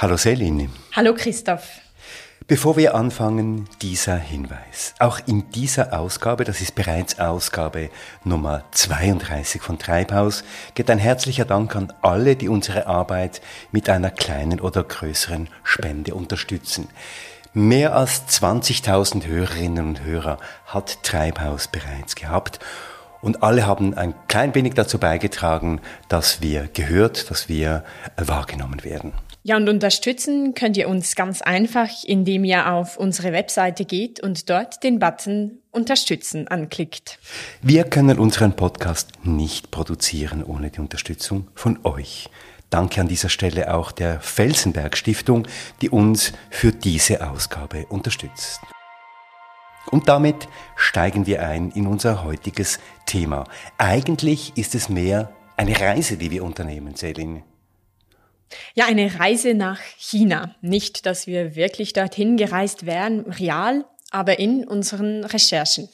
Hallo Selin. Hallo Christoph. Bevor wir anfangen, dieser Hinweis. Auch in dieser Ausgabe, das ist bereits Ausgabe Nummer 32 von Treibhaus, geht ein herzlicher Dank an alle, die unsere Arbeit mit einer kleinen oder größeren Spende unterstützen. Mehr als 20.000 Hörerinnen und Hörer hat Treibhaus bereits gehabt und alle haben ein klein wenig dazu beigetragen, dass wir gehört, dass wir wahrgenommen werden. Ja, und unterstützen könnt ihr uns ganz einfach, indem ihr auf unsere Webseite geht und dort den Button Unterstützen anklickt. Wir können unseren Podcast nicht produzieren ohne die Unterstützung von euch. Danke an dieser Stelle auch der Felsenberg Stiftung, die uns für diese Ausgabe unterstützt. Und damit steigen wir ein in unser heutiges Thema. Eigentlich ist es mehr eine Reise, die wir unternehmen, Selin. Ja, eine Reise nach China. Nicht, dass wir wirklich dorthin gereist wären, real, aber in unseren Recherchen.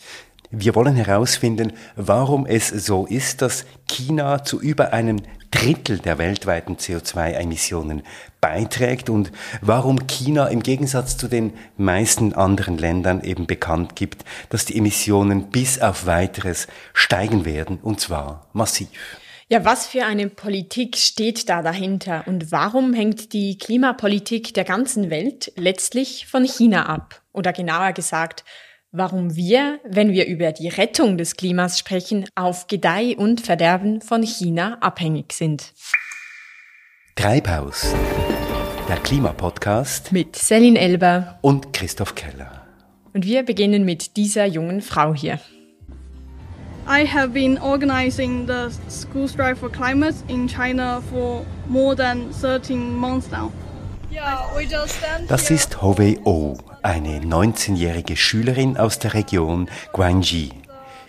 Wir wollen herausfinden, warum es so ist, dass China zu über einem Drittel der weltweiten CO2-Emissionen beiträgt und warum China im Gegensatz zu den meisten anderen Ländern eben bekannt gibt, dass die Emissionen bis auf weiteres steigen werden, und zwar massiv. Ja, was für eine Politik steht da dahinter und warum hängt die Klimapolitik der ganzen Welt letztlich von China ab? Oder genauer gesagt, warum wir, wenn wir über die Rettung des Klimas sprechen, auf Gedeih und Verderben von China abhängig sind. Treibhaus, der Klimapodcast mit Selin Elber und Christoph Keller. Und wir beginnen mit dieser jungen Frau hier. I have been organizing the school strike for climate in China for more than 13 months now. Das ist Hovei O, eine 19-jährige Schülerin aus der Region Guangxi.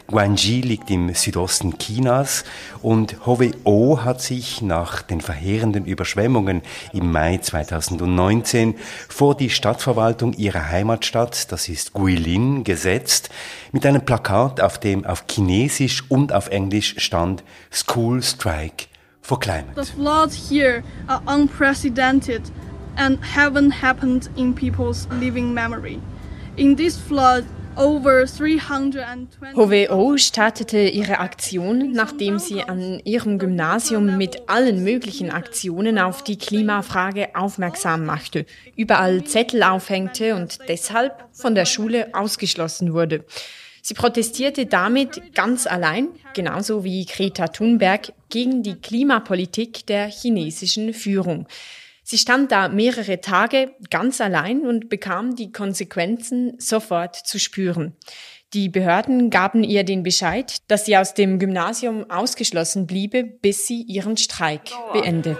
Guangxi liegt im Südosten Chinas und Hovey-O hat sich nach den verheerenden Überschwemmungen im Mai 2019 vor die Stadtverwaltung ihrer Heimatstadt, das ist Guilin, gesetzt, mit einem Plakat, auf dem auf Chinesisch und auf Englisch stand School Strike for Climate. The floods here are unprecedented and haven't happened in people's living memory. In this flood, HWO startete ihre Aktion, nachdem sie an ihrem Gymnasium mit allen möglichen Aktionen auf die Klimafrage aufmerksam machte, überall Zettel aufhängte und deshalb von der Schule ausgeschlossen wurde. Sie protestierte damit ganz allein, genauso wie Greta Thunberg, gegen die Klimapolitik der chinesischen Führung. Sie stand da mehrere Tage ganz allein und bekam die Konsequenzen sofort zu spüren. Die Behörden gaben ihr den Bescheid, dass sie aus dem Gymnasium ausgeschlossen bliebe, bis sie ihren Streik beende.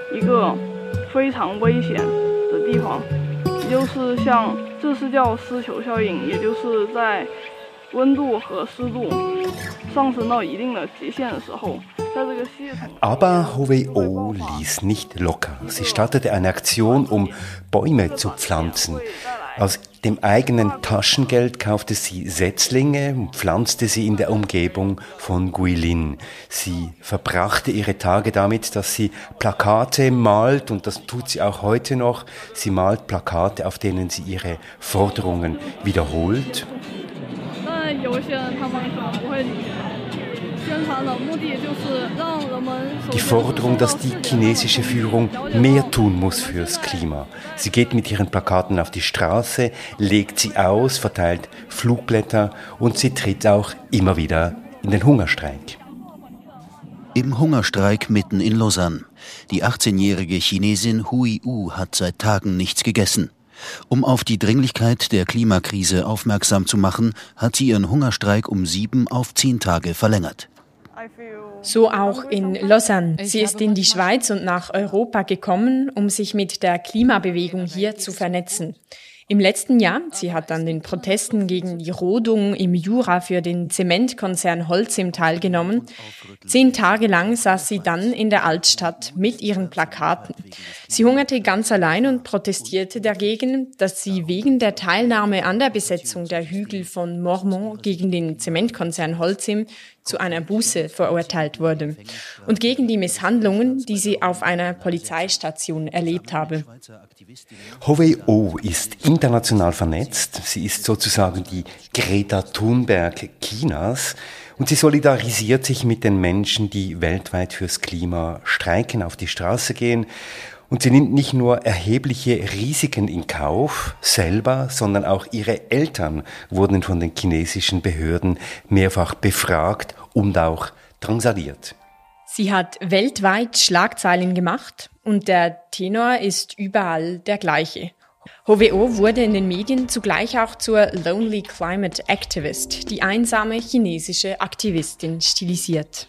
Aber Hweo ließ nicht locker. Sie startete eine Aktion, um Bäume zu pflanzen. Aus dem eigenen Taschengeld kaufte sie Setzlinge und pflanzte sie in der Umgebung von Guilin. Sie verbrachte ihre Tage damit, dass sie Plakate malt und das tut sie auch heute noch. Sie malt Plakate, auf denen sie ihre Forderungen wiederholt die Forderung, dass die chinesische Führung mehr tun muss fürs Klima. Sie geht mit ihren Plakaten auf die Straße, legt sie aus, verteilt Flugblätter und sie tritt auch immer wieder in den Hungerstreik. Im Hungerstreik mitten in Lausanne. Die 18-jährige Chinesin Hui U hat seit Tagen nichts gegessen. Um auf die Dringlichkeit der Klimakrise aufmerksam zu machen, hat sie ihren Hungerstreik um sieben auf zehn Tage verlängert. So auch in Lausanne. Sie ist in die Schweiz und nach Europa gekommen, um sich mit der Klimabewegung hier zu vernetzen. Im letzten Jahr, sie hat an den Protesten gegen die Rodung im Jura für den Zementkonzern Holcim teilgenommen. Zehn Tage lang saß sie dann in der Altstadt mit ihren Plakaten. Sie hungerte ganz allein und protestierte dagegen, dass sie wegen der Teilnahme an der Besetzung der Hügel von Mormont gegen den Zementkonzern Holcim zu einer Buße verurteilt wurde und gegen die Misshandlungen, die sie auf einer Polizeistation erlebt habe. Hovey O ist international vernetzt. Sie ist sozusagen die Greta Thunberg Chinas. Und sie solidarisiert sich mit den Menschen, die weltweit fürs Klima streiken, auf die Straße gehen. Und sie nimmt nicht nur erhebliche Risiken in Kauf selber, sondern auch ihre Eltern wurden von den chinesischen Behörden mehrfach befragt und auch drangsaliert. Sie hat weltweit Schlagzeilen gemacht und der Tenor ist überall der gleiche. HWO wurde in den Medien zugleich auch zur Lonely Climate Activist, die einsame chinesische Aktivistin, stilisiert.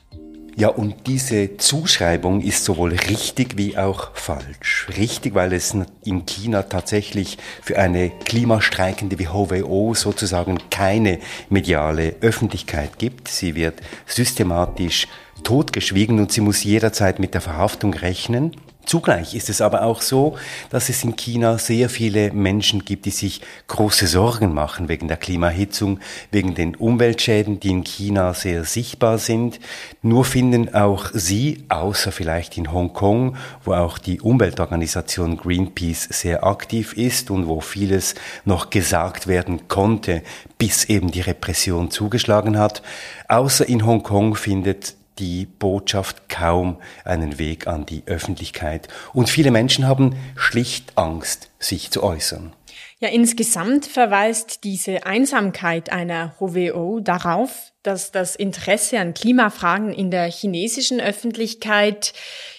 Ja, und diese Zuschreibung ist sowohl richtig wie auch falsch. Richtig, weil es in China tatsächlich für eine Klimastreikende wie HWO sozusagen keine mediale Öffentlichkeit gibt. Sie wird systematisch totgeschwiegen und sie muss jederzeit mit der Verhaftung rechnen. Zugleich ist es aber auch so, dass es in China sehr viele Menschen gibt, die sich große Sorgen machen wegen der Klimahitzung, wegen den Umweltschäden, die in China sehr sichtbar sind. Nur finden auch sie, außer vielleicht in Hongkong, wo auch die Umweltorganisation Greenpeace sehr aktiv ist und wo vieles noch gesagt werden konnte, bis eben die Repression zugeschlagen hat, außer in Hongkong findet die Botschaft kaum einen Weg an die Öffentlichkeit. Und viele Menschen haben schlicht Angst, sich zu äußern. Ja, insgesamt verweist diese Einsamkeit einer HWO darauf, dass das Interesse an Klimafragen in der chinesischen Öffentlichkeit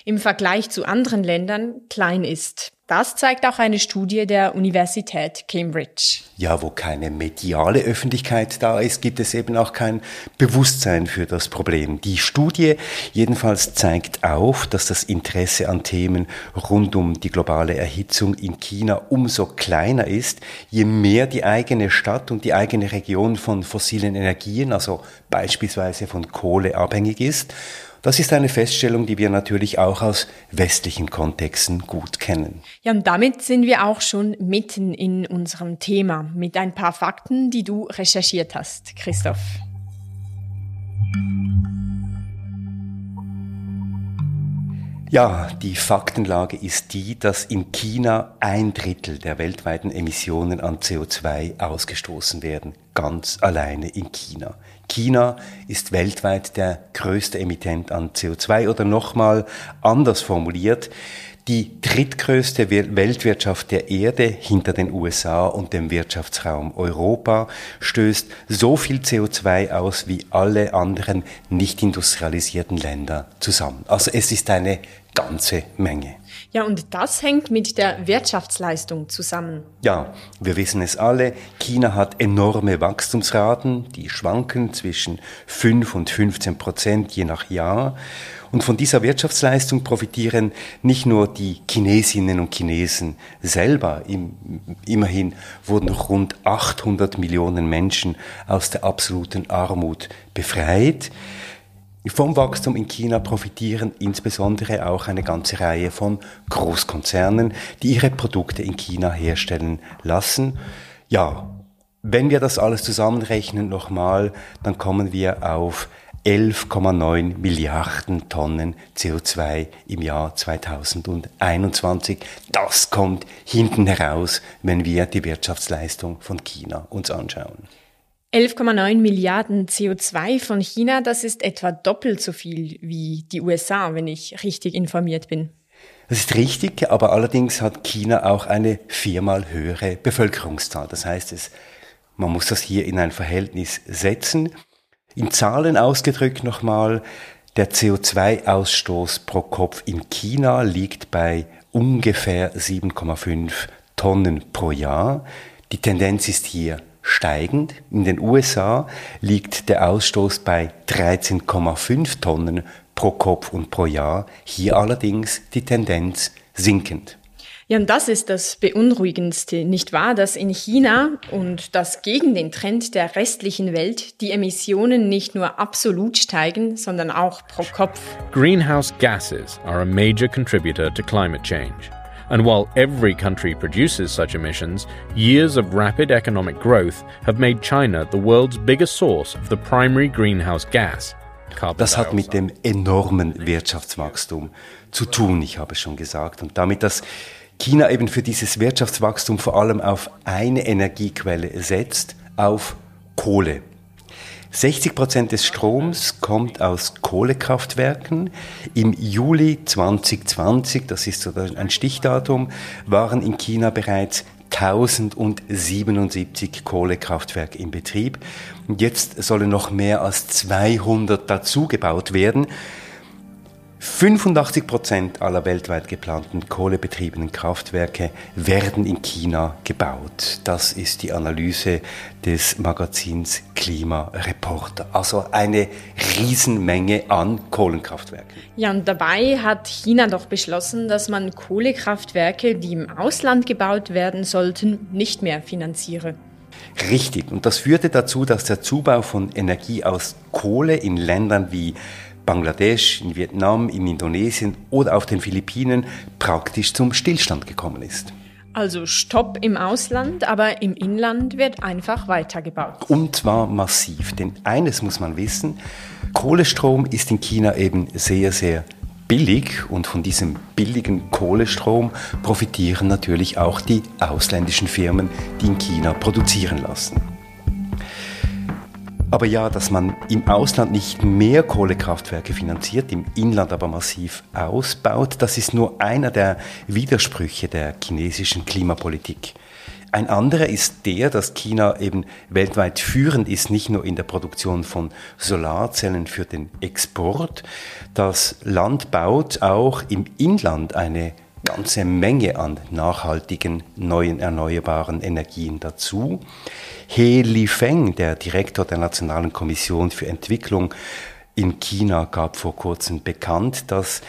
im Vergleich zu anderen Ländern klein ist. Das zeigt auch eine Studie der Universität Cambridge. Ja, wo keine mediale Öffentlichkeit da ist, gibt es eben auch kein Bewusstsein für das Problem. Die Studie jedenfalls zeigt auf, dass das Interesse an Themen rund um die globale Erhitzung in China umso kleiner ist, je mehr die eigene Stadt und die eigene Region von fossilen Energien, also beispielsweise von Kohle abhängig ist das ist eine Feststellung, die wir natürlich auch aus westlichen Kontexten gut kennen. Ja, und damit sind wir auch schon mitten in unserem Thema mit ein paar Fakten, die du recherchiert hast, Christoph. Ja, die Faktenlage ist die, dass in China ein Drittel der weltweiten Emissionen an CO2 ausgestoßen werden, ganz alleine in China. China ist weltweit der größte Emittent an CO2 oder nochmal anders formuliert, die drittgrößte Weltwirtschaft der Erde hinter den USA und dem Wirtschaftsraum Europa stößt so viel CO2 aus wie alle anderen nicht industrialisierten Länder zusammen. Also es ist eine ganze Menge. Ja, und das hängt mit der Wirtschaftsleistung zusammen. Ja, wir wissen es alle. China hat enorme Wachstumsraten, die schwanken zwischen 5 und 15 Prozent je nach Jahr. Und von dieser Wirtschaftsleistung profitieren nicht nur die Chinesinnen und Chinesen selber. Immerhin wurden rund 800 Millionen Menschen aus der absoluten Armut befreit. Vom Wachstum in China profitieren insbesondere auch eine ganze Reihe von Großkonzernen, die ihre Produkte in China herstellen lassen. Ja, wenn wir das alles zusammenrechnen nochmal, dann kommen wir auf 11,9 Milliarden Tonnen CO2 im Jahr 2021. Das kommt hinten heraus, wenn wir die Wirtschaftsleistung von China uns anschauen. 11,9 Milliarden CO2 von China, das ist etwa doppelt so viel wie die USA, wenn ich richtig informiert bin. Das ist richtig, aber allerdings hat China auch eine viermal höhere Bevölkerungszahl. Das heißt, es, man muss das hier in ein Verhältnis setzen. In Zahlen ausgedrückt nochmal, der CO2-Ausstoß pro Kopf in China liegt bei ungefähr 7,5 Tonnen pro Jahr. Die Tendenz ist hier steigend. In den USA liegt der Ausstoß bei 13,5 Tonnen pro Kopf und pro Jahr. Hier allerdings die Tendenz sinkend. Ja, und das ist das Beunruhigendste, nicht wahr? Dass in China und das gegen den Trend der restlichen Welt die Emissionen nicht nur absolut steigen, sondern auch pro Kopf. Greenhouse gases are a major contributor to climate change. And while every country produces such emissions, years of rapid economic growth have made China the world's biggest source of the primary greenhouse gas. carbon Das hat mit dem enormen Wirtschaftswachstum zu tun, ich habe schon gesagt. Und damit, dass China eben für dieses Wirtschaftswachstum vor allem auf eine Energiequelle setzt, auf Kohle. 60 Prozent des Stroms kommt aus Kohlekraftwerken. Im Juli 2020, das ist so ein Stichdatum, waren in China bereits 1077 Kohlekraftwerke in Betrieb. Und jetzt sollen noch mehr als 200 dazugebaut werden. 85 Prozent aller weltweit geplanten kohlebetriebenen Kraftwerke werden in China gebaut. Das ist die Analyse des Magazins Klimareporter. Also eine Riesenmenge an Kohlenkraftwerken. Ja, und dabei hat China doch beschlossen, dass man Kohlekraftwerke, die im Ausland gebaut werden sollten, nicht mehr finanziere. Richtig. Und das führte dazu, dass der Zubau von Energie aus Kohle in Ländern wie Bangladesch, in Vietnam, in Indonesien oder auf den Philippinen praktisch zum Stillstand gekommen ist. Also Stopp im Ausland, aber im Inland wird einfach weitergebaut. Und zwar massiv. Denn eines muss man wissen, Kohlestrom ist in China eben sehr, sehr billig und von diesem billigen Kohlestrom profitieren natürlich auch die ausländischen Firmen, die in China produzieren lassen. Aber ja, dass man im Ausland nicht mehr Kohlekraftwerke finanziert, im Inland aber massiv ausbaut, das ist nur einer der Widersprüche der chinesischen Klimapolitik. Ein anderer ist der, dass China eben weltweit führend ist, nicht nur in der Produktion von Solarzellen für den Export. Das Land baut auch im Inland eine ganze Menge an nachhaltigen, neuen, erneuerbaren Energien dazu. He Lifeng, der Direktor der Nationalen Kommission für Entwicklung in China, gab vor kurzem bekannt, dass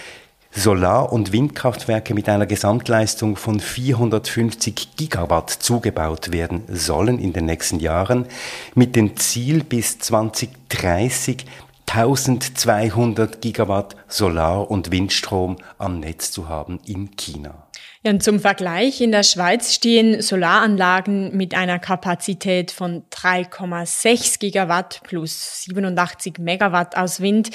Solar- und Windkraftwerke mit einer Gesamtleistung von 450 Gigawatt zugebaut werden sollen in den nächsten Jahren, mit dem Ziel bis 2030 1200 Gigawatt Solar- und Windstrom am Netz zu haben in China. Ja, und zum Vergleich, in der Schweiz stehen Solaranlagen mit einer Kapazität von 3,6 Gigawatt plus 87 Megawatt aus Wind.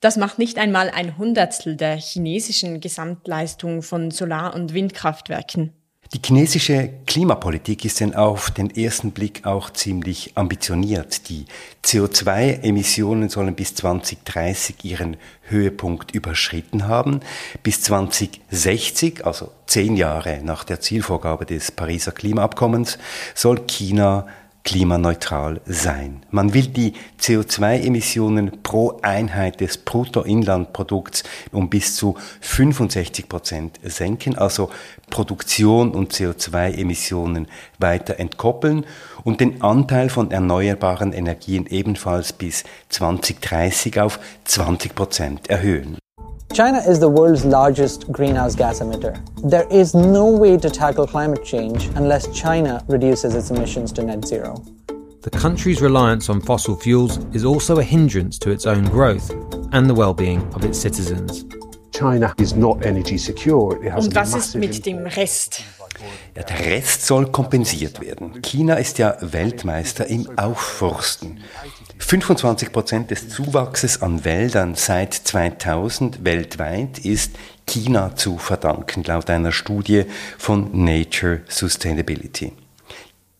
Das macht nicht einmal ein Hundertstel der chinesischen Gesamtleistung von Solar- und Windkraftwerken. Die chinesische Klimapolitik ist denn auf den ersten Blick auch ziemlich ambitioniert. Die CO2-Emissionen sollen bis 2030 ihren Höhepunkt überschritten haben. Bis 2060, also zehn Jahre nach der Zielvorgabe des Pariser Klimaabkommens, soll China klimaneutral sein. Man will die CO2-Emissionen pro Einheit des Bruttoinlandprodukts um bis zu 65 Prozent senken, also Produktion und CO2-Emissionen weiter entkoppeln und den Anteil von erneuerbaren Energien ebenfalls bis 2030 auf 20 Prozent erhöhen. China is the world's largest greenhouse gas emitter. There is no way to tackle climate change unless China reduces its emissions to net zero. The country's reliance on fossil fuels is also a hindrance to its own growth and the well-being of its citizens. China is not energy secure. It has Und a was ist mit dem import. Rest? Ja, der Rest soll kompensiert werden. China ist ja Weltmeister im Aufforsten. 25 Prozent des Zuwachses an Wäldern seit 2000 weltweit ist China zu verdanken, laut einer Studie von Nature Sustainability.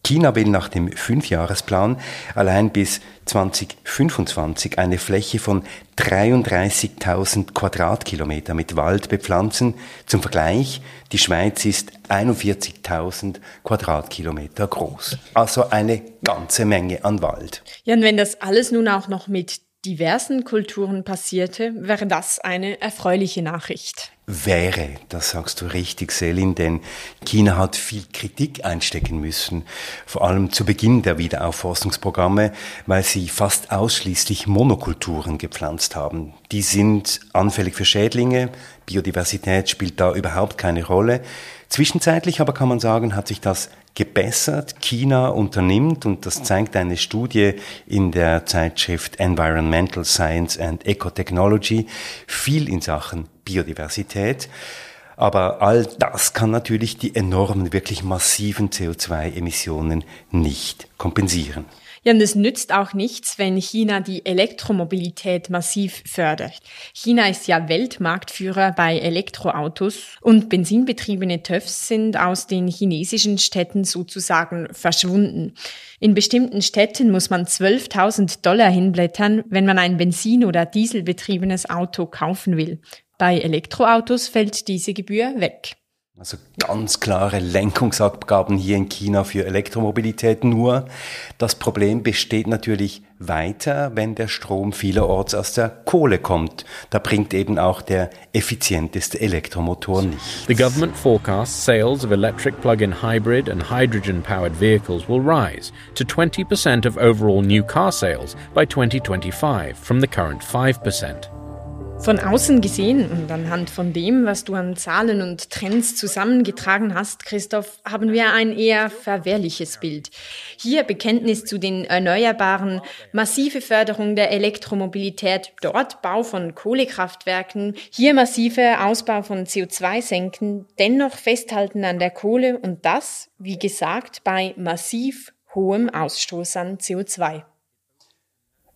China will nach dem Fünfjahresplan allein bis 2025 eine Fläche von 33.000 Quadratkilometer mit Wald bepflanzen. Zum Vergleich, die Schweiz ist 41.000 Quadratkilometer groß. Also eine ganze Menge an Wald. Ja, und wenn das alles nun auch noch mit diversen Kulturen passierte, wäre das eine erfreuliche Nachricht. Wäre, das sagst du richtig, Selin, denn China hat viel Kritik einstecken müssen, vor allem zu Beginn der Wiederaufforstungsprogramme, weil sie fast ausschließlich Monokulturen gepflanzt haben. Die sind anfällig für Schädlinge, Biodiversität spielt da überhaupt keine Rolle. Zwischenzeitlich aber kann man sagen, hat sich das gebessert. China unternimmt, und das zeigt eine Studie in der Zeitschrift Environmental Science and Ecotechnology, viel in Sachen Biodiversität. Aber all das kann natürlich die enormen, wirklich massiven CO2-Emissionen nicht kompensieren. Ja, und es nützt auch nichts, wenn China die Elektromobilität massiv fördert. China ist ja Weltmarktführer bei Elektroautos und benzinbetriebene TÜVs sind aus den chinesischen Städten sozusagen verschwunden. In bestimmten Städten muss man 12.000 Dollar hinblättern, wenn man ein Benzin- oder Dieselbetriebenes Auto kaufen will. Bei Elektroautos fällt diese Gebühr weg. Also ganz klare Lenkungsabgaben hier in China für Elektromobilität. Nur das Problem besteht natürlich weiter, wenn der Strom vielerorts aus der Kohle kommt. Da bringt eben auch der effizienteste Elektromotor nicht. The government forecasts sales of electric plug-in hybrid and hydrogen-powered vehicles will rise to 20% of overall new car sales by 2025 from the current 5%. Von außen gesehen und anhand von dem, was du an Zahlen und Trends zusammengetragen hast, Christoph, haben wir ein eher verwehrliches Bild. Hier Bekenntnis zu den Erneuerbaren, massive Förderung der Elektromobilität, dort Bau von Kohlekraftwerken, hier massive Ausbau von CO2-Senken, dennoch festhalten an der Kohle und das, wie gesagt, bei massiv hohem Ausstoß an CO2.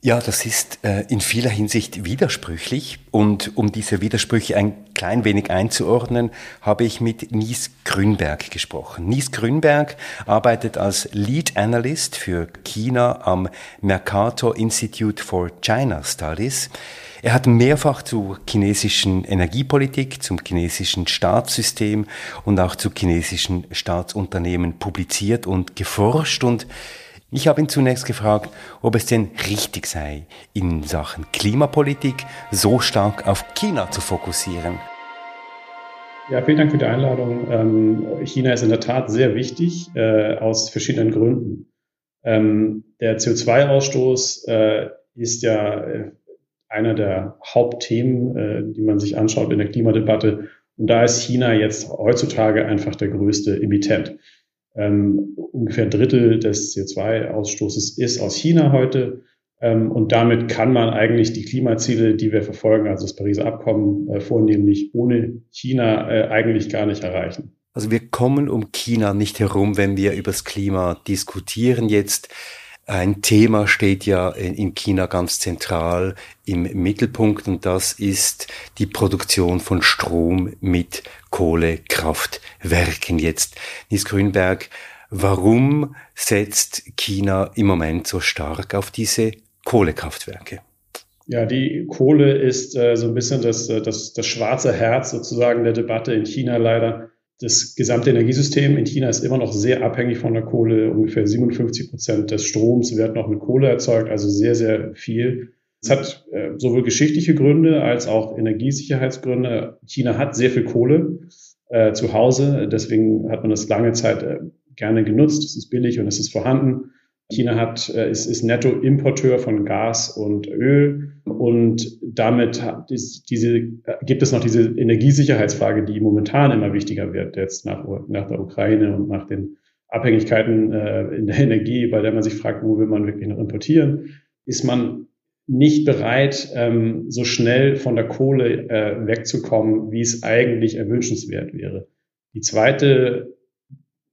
Ja, das ist äh, in vieler Hinsicht widersprüchlich. Und um diese Widersprüche ein klein wenig einzuordnen, habe ich mit Nies Grünberg gesprochen. Nies Grünberg arbeitet als Lead Analyst für China am Mercator Institute for China Studies. Er hat mehrfach zur chinesischen Energiepolitik, zum chinesischen Staatssystem und auch zu chinesischen Staatsunternehmen publiziert und geforscht und ich habe ihn zunächst gefragt, ob es denn richtig sei, in Sachen Klimapolitik so stark auf China zu fokussieren. Ja, vielen Dank für die Einladung. Ähm, China ist in der Tat sehr wichtig äh, aus verschiedenen Gründen. Ähm, der CO2-Ausstoß äh, ist ja äh, einer der Hauptthemen, die man sich anschaut in der Klimadebatte. Und da ist China jetzt heutzutage einfach der größte Emittent. Ähm, ungefähr ein Drittel des CO2-Ausstoßes ist aus China heute. Ähm, und damit kann man eigentlich die Klimaziele, die wir verfolgen, also das Pariser Abkommen, äh, vornehmlich ohne China äh, eigentlich gar nicht erreichen. Also wir kommen um China nicht herum, wenn wir über das Klima diskutieren jetzt. Ein Thema steht ja in China ganz zentral im Mittelpunkt und das ist die Produktion von Strom mit Kohlekraftwerken. Jetzt, Nils Grünberg, warum setzt China im Moment so stark auf diese Kohlekraftwerke? Ja, die Kohle ist äh, so ein bisschen das, äh, das, das schwarze Herz sozusagen der Debatte in China leider das gesamte Energiesystem in China ist immer noch sehr abhängig von der Kohle. Ungefähr 57 Prozent des Stroms wird noch mit Kohle erzeugt, also sehr, sehr viel. Es hat äh, sowohl geschichtliche Gründe als auch Energiesicherheitsgründe. China hat sehr viel Kohle äh, zu Hause, deswegen hat man das lange Zeit äh, gerne genutzt. Es ist billig und es ist vorhanden. China hat, äh, ist, ist Nettoimporteur von Gas und Öl und damit ist diese, gibt es noch diese Energiesicherheitsfrage, die momentan immer wichtiger wird, jetzt nach, nach der Ukraine und nach den Abhängigkeiten äh, in der Energie, bei der man sich fragt, wo will man wirklich noch importieren, ist man nicht bereit, ähm, so schnell von der Kohle äh, wegzukommen, wie es eigentlich erwünschenswert wäre. Die zweite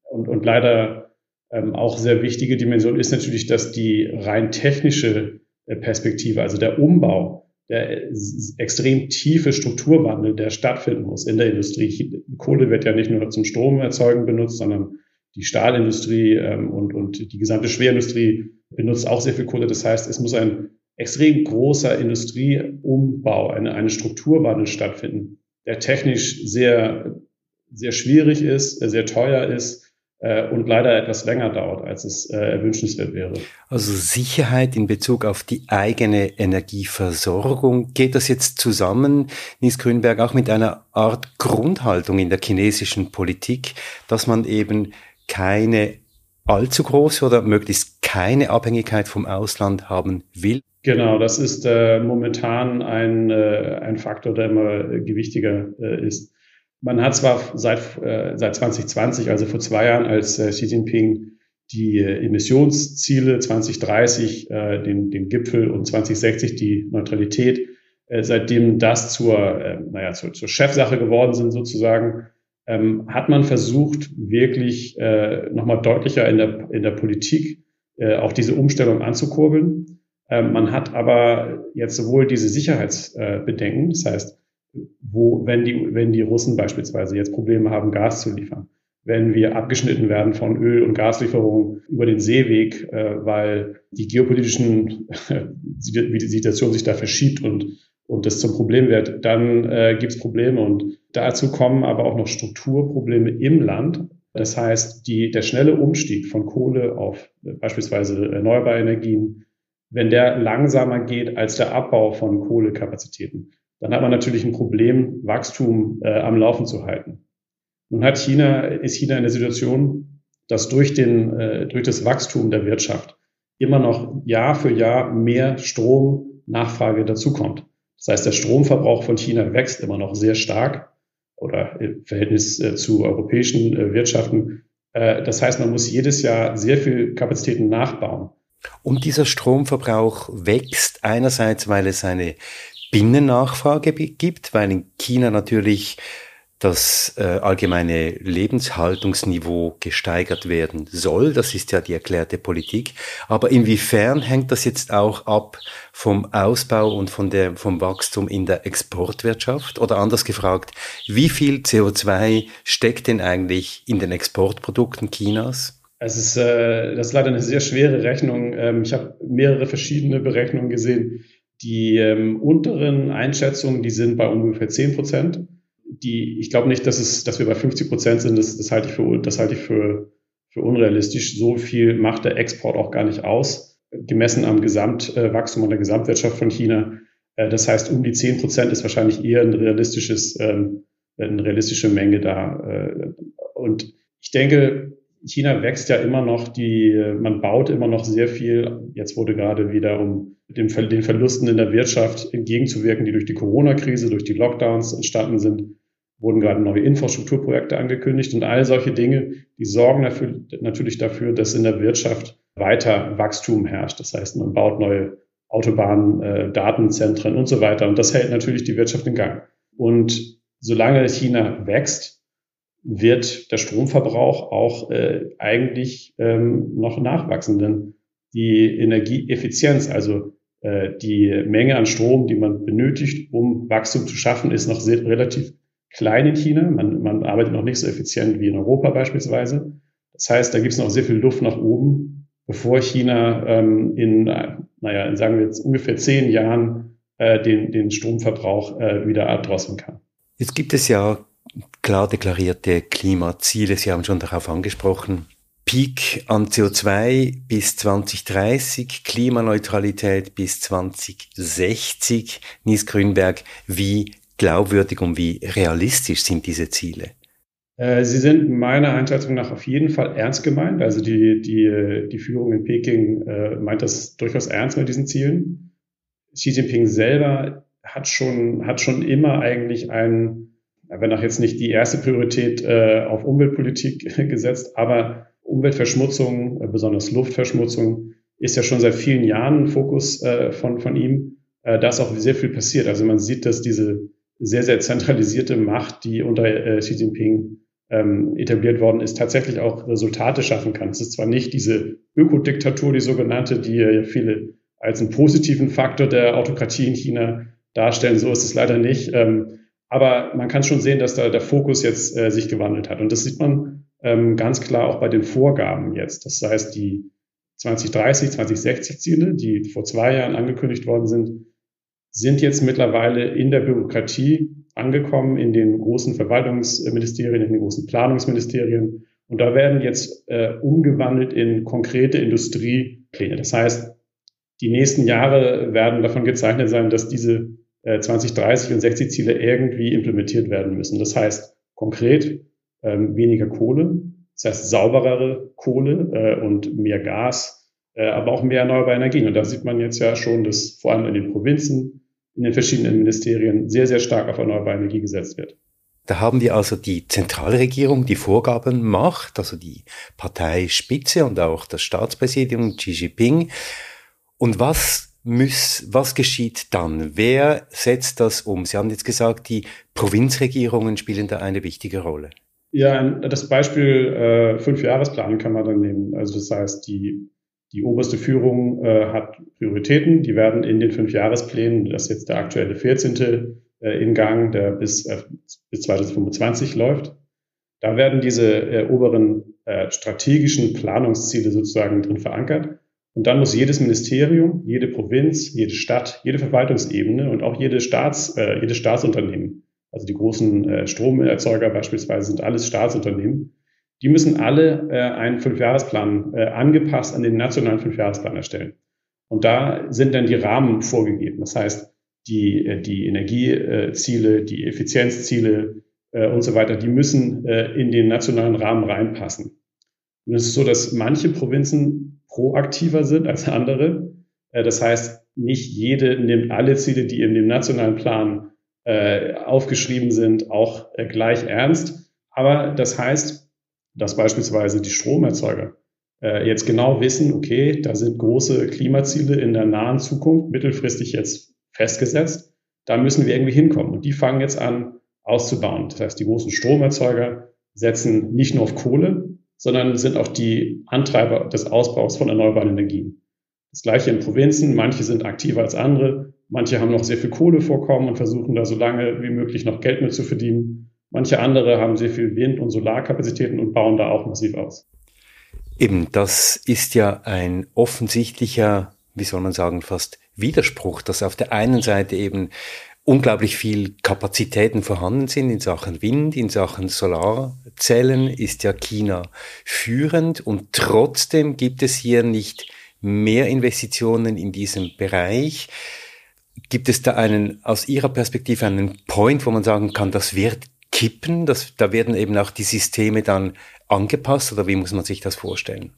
und, und leider ähm, auch sehr wichtige Dimension ist natürlich, dass die rein technische äh, Perspektive, also der Umbau, der extrem tiefe Strukturwandel, der stattfinden muss in der Industrie. Kohle wird ja nicht nur zum Stromerzeugen benutzt, sondern die Stahlindustrie ähm, und, und die gesamte Schwerindustrie benutzt auch sehr viel Kohle. Das heißt, es muss ein extrem großer Industrieumbau, eine, eine Strukturwandel stattfinden, der technisch sehr, sehr schwierig ist, sehr teuer ist äh, und leider etwas länger dauert, als es äh, erwünschenswert wäre. Also Sicherheit in Bezug auf die eigene Energieversorgung. Geht das jetzt zusammen, Nies Grünberg, auch mit einer Art Grundhaltung in der chinesischen Politik, dass man eben keine allzu große oder möglichst keine Abhängigkeit vom Ausland haben will? Genau, das ist äh, momentan ein, äh, ein Faktor, der immer gewichtiger äh, ist. Man hat zwar seit, äh, seit 2020, also vor zwei Jahren, als äh, Xi Jinping die äh, Emissionsziele 2030, äh, den, den Gipfel und 2060 die Neutralität, äh, seitdem das zur, äh, naja, zur, zur Chefsache geworden sind sozusagen, ähm, hat man versucht, wirklich äh, nochmal deutlicher in der, in der Politik äh, auch diese Umstellung anzukurbeln. Ähm, man hat aber jetzt sowohl diese Sicherheitsbedenken, das heißt, wo, wenn die, wenn die Russen beispielsweise jetzt Probleme haben, Gas zu liefern, wenn wir abgeschnitten werden von Öl- und Gaslieferungen über den Seeweg, äh, weil die geopolitischen, wie die Situation sich da verschiebt und, und das zum Problem wird, dann äh, gibt es Probleme. Und dazu kommen aber auch noch Strukturprobleme im Land. Das heißt, die, der schnelle Umstieg von Kohle auf äh, beispielsweise erneuerbare Energien, wenn der langsamer geht als der Abbau von Kohlekapazitäten, dann hat man natürlich ein Problem, Wachstum äh, am Laufen zu halten. Nun hat China, ist China in der Situation, dass durch, den, äh, durch das Wachstum der Wirtschaft immer noch Jahr für Jahr mehr Stromnachfrage dazukommt. Das heißt, der Stromverbrauch von China wächst immer noch sehr stark oder im Verhältnis äh, zu europäischen äh, Wirtschaften. Äh, das heißt, man muss jedes Jahr sehr viel Kapazitäten nachbauen. Und dieser Stromverbrauch wächst einerseits, weil es eine Binnennachfrage gibt, weil in China natürlich das äh, allgemeine Lebenshaltungsniveau gesteigert werden soll. Das ist ja die erklärte Politik. Aber inwiefern hängt das jetzt auch ab vom Ausbau und von der, vom Wachstum in der Exportwirtschaft? Oder anders gefragt, wie viel CO2 steckt denn eigentlich in den Exportprodukten Chinas? Es ist, äh, das ist leider eine sehr schwere Rechnung. Ähm, ich habe mehrere verschiedene Berechnungen gesehen. Die ähm, unteren Einschätzungen, die sind bei ungefähr 10 Prozent die, ich glaube nicht, dass es, dass wir bei 50 Prozent sind. Das, das halte ich für, das halte ich für, für unrealistisch. So viel macht der Export auch gar nicht aus, gemessen am Gesamtwachstum und der Gesamtwirtschaft von China. Äh, das heißt, um die 10 Prozent ist wahrscheinlich eher ein realistisches, ähm, eine realistische Menge da. Äh, und ich denke, China wächst ja immer noch, die, man baut immer noch sehr viel. Jetzt wurde gerade wieder, um den, den Verlusten in der Wirtschaft entgegenzuwirken, die durch die Corona-Krise, durch die Lockdowns entstanden sind, wurden gerade neue Infrastrukturprojekte angekündigt und all solche Dinge, die sorgen dafür, natürlich dafür, dass in der Wirtschaft weiter Wachstum herrscht. Das heißt, man baut neue Autobahnen, äh, Datenzentren und so weiter. Und das hält natürlich die Wirtschaft in Gang. Und solange China wächst, wird der Stromverbrauch auch äh, eigentlich ähm, noch nachwachsen. Denn die Energieeffizienz, also äh, die Menge an Strom, die man benötigt, um Wachstum zu schaffen, ist noch sehr, relativ klein in China. Man, man arbeitet noch nicht so effizient wie in Europa beispielsweise. Das heißt, da gibt es noch sehr viel Luft nach oben, bevor China ähm, in, naja, sagen wir jetzt ungefähr zehn Jahren äh, den, den Stromverbrauch äh, wieder erdrosseln kann. Jetzt gibt es ja klar deklarierte Klimaziele. Sie haben schon darauf angesprochen. Peak an CO2 bis 2030, Klimaneutralität bis 2060. Nies Grünberg, wie glaubwürdig und wie realistisch sind diese Ziele? Äh, sie sind meiner Einschätzung nach auf jeden Fall ernst gemeint. Also die, die, die Führung in Peking äh, meint das durchaus ernst mit diesen Zielen. Xi Jinping selber hat schon, hat schon immer eigentlich einen, wenn auch jetzt nicht die erste Priorität äh, auf Umweltpolitik gesetzt, aber Umweltverschmutzung, äh, besonders Luftverschmutzung, ist ja schon seit vielen Jahren ein Fokus äh, von, von ihm. Äh, da ist auch sehr viel passiert. Also man sieht, dass diese sehr, sehr zentralisierte Macht, die unter äh, Xi Jinping ähm, etabliert worden ist, tatsächlich auch Resultate schaffen kann. Es ist zwar nicht diese Ökodiktatur, die sogenannte, die ja viele als einen positiven Faktor der Autokratie in China darstellen, so ist es leider nicht. Ähm, aber man kann schon sehen, dass da der Fokus jetzt äh, sich gewandelt hat. Und das sieht man ähm, ganz klar auch bei den Vorgaben jetzt. Das heißt, die 2030, 2060 Ziele, die vor zwei Jahren angekündigt worden sind, sind jetzt mittlerweile in der Bürokratie angekommen, in den großen Verwaltungsministerien, in den großen Planungsministerien. Und da werden jetzt äh, umgewandelt in konkrete Industriepläne. Das heißt, die nächsten Jahre werden davon gezeichnet sein, dass diese äh, 2030 und 60 Ziele irgendwie implementiert werden müssen. Das heißt konkret ähm, weniger Kohle, das heißt sauberere Kohle äh, und mehr Gas, äh, aber auch mehr erneuerbare Energien. Und da sieht man jetzt ja schon, dass vor allem in den Provinzen in den verschiedenen Ministerien sehr, sehr stark auf erneuerbare Energie gesetzt wird. Da haben wir also die Zentralregierung, die Vorgaben macht, also die Parteispitze und auch das Staatspräsidium Xi Jinping. Und was muss, was geschieht dann? Wer setzt das um? Sie haben jetzt gesagt, die Provinzregierungen spielen da eine wichtige Rolle. Ja, das Beispiel äh, Fünfjahresplan kann man dann nehmen. Also das heißt, die Die oberste Führung äh, hat Prioritäten, die werden in den fünf Jahresplänen, das ist jetzt der aktuelle 14. Äh, in Gang, der bis, äh, bis 2025 läuft. Da werden diese äh, oberen äh, strategischen Planungsziele sozusagen drin verankert. Und dann muss jedes Ministerium, jede Provinz, jede Stadt, jede Verwaltungsebene und auch jede Staats, äh, jedes Staatsunternehmen, also die großen äh, Stromerzeuger beispielsweise sind alles Staatsunternehmen, die müssen alle äh, einen Fünfjahresplan äh, angepasst an den nationalen Fünfjahresplan erstellen. Und da sind dann die Rahmen vorgegeben. Das heißt, die, äh, die Energieziele, die Effizienzziele äh, und so weiter, die müssen äh, in den nationalen Rahmen reinpassen. Und es ist so, dass manche Provinzen proaktiver sind als andere. Äh, das heißt, nicht jede nimmt alle Ziele, die in dem nationalen Plan äh, aufgeschrieben sind, auch äh, gleich ernst. Aber das heißt, dass beispielsweise die Stromerzeuger jetzt genau wissen, okay, da sind große Klimaziele in der nahen Zukunft, mittelfristig jetzt festgesetzt. Da müssen wir irgendwie hinkommen. Und die fangen jetzt an auszubauen. Das heißt, die großen Stromerzeuger setzen nicht nur auf Kohle, sondern sind auch die Antreiber des Ausbaus von erneuerbaren Energien. Das gleiche in Provinzen. Manche sind aktiver als andere. Manche haben noch sehr viel Kohlevorkommen und versuchen da so lange wie möglich noch Geld mit zu verdienen. Manche andere haben sehr viel Wind- und Solarkapazitäten und bauen da auch massiv aus. Eben, das ist ja ein offensichtlicher, wie soll man sagen, fast Widerspruch, dass auf der einen Seite eben unglaublich viel Kapazitäten vorhanden sind in Sachen Wind, in Sachen Solarzellen ist ja China führend und trotzdem gibt es hier nicht mehr Investitionen in diesem Bereich. Gibt es da einen, aus Ihrer Perspektive einen Point, wo man sagen kann, das wird kippen, das, da werden eben auch die Systeme dann angepasst oder wie muss man sich das vorstellen?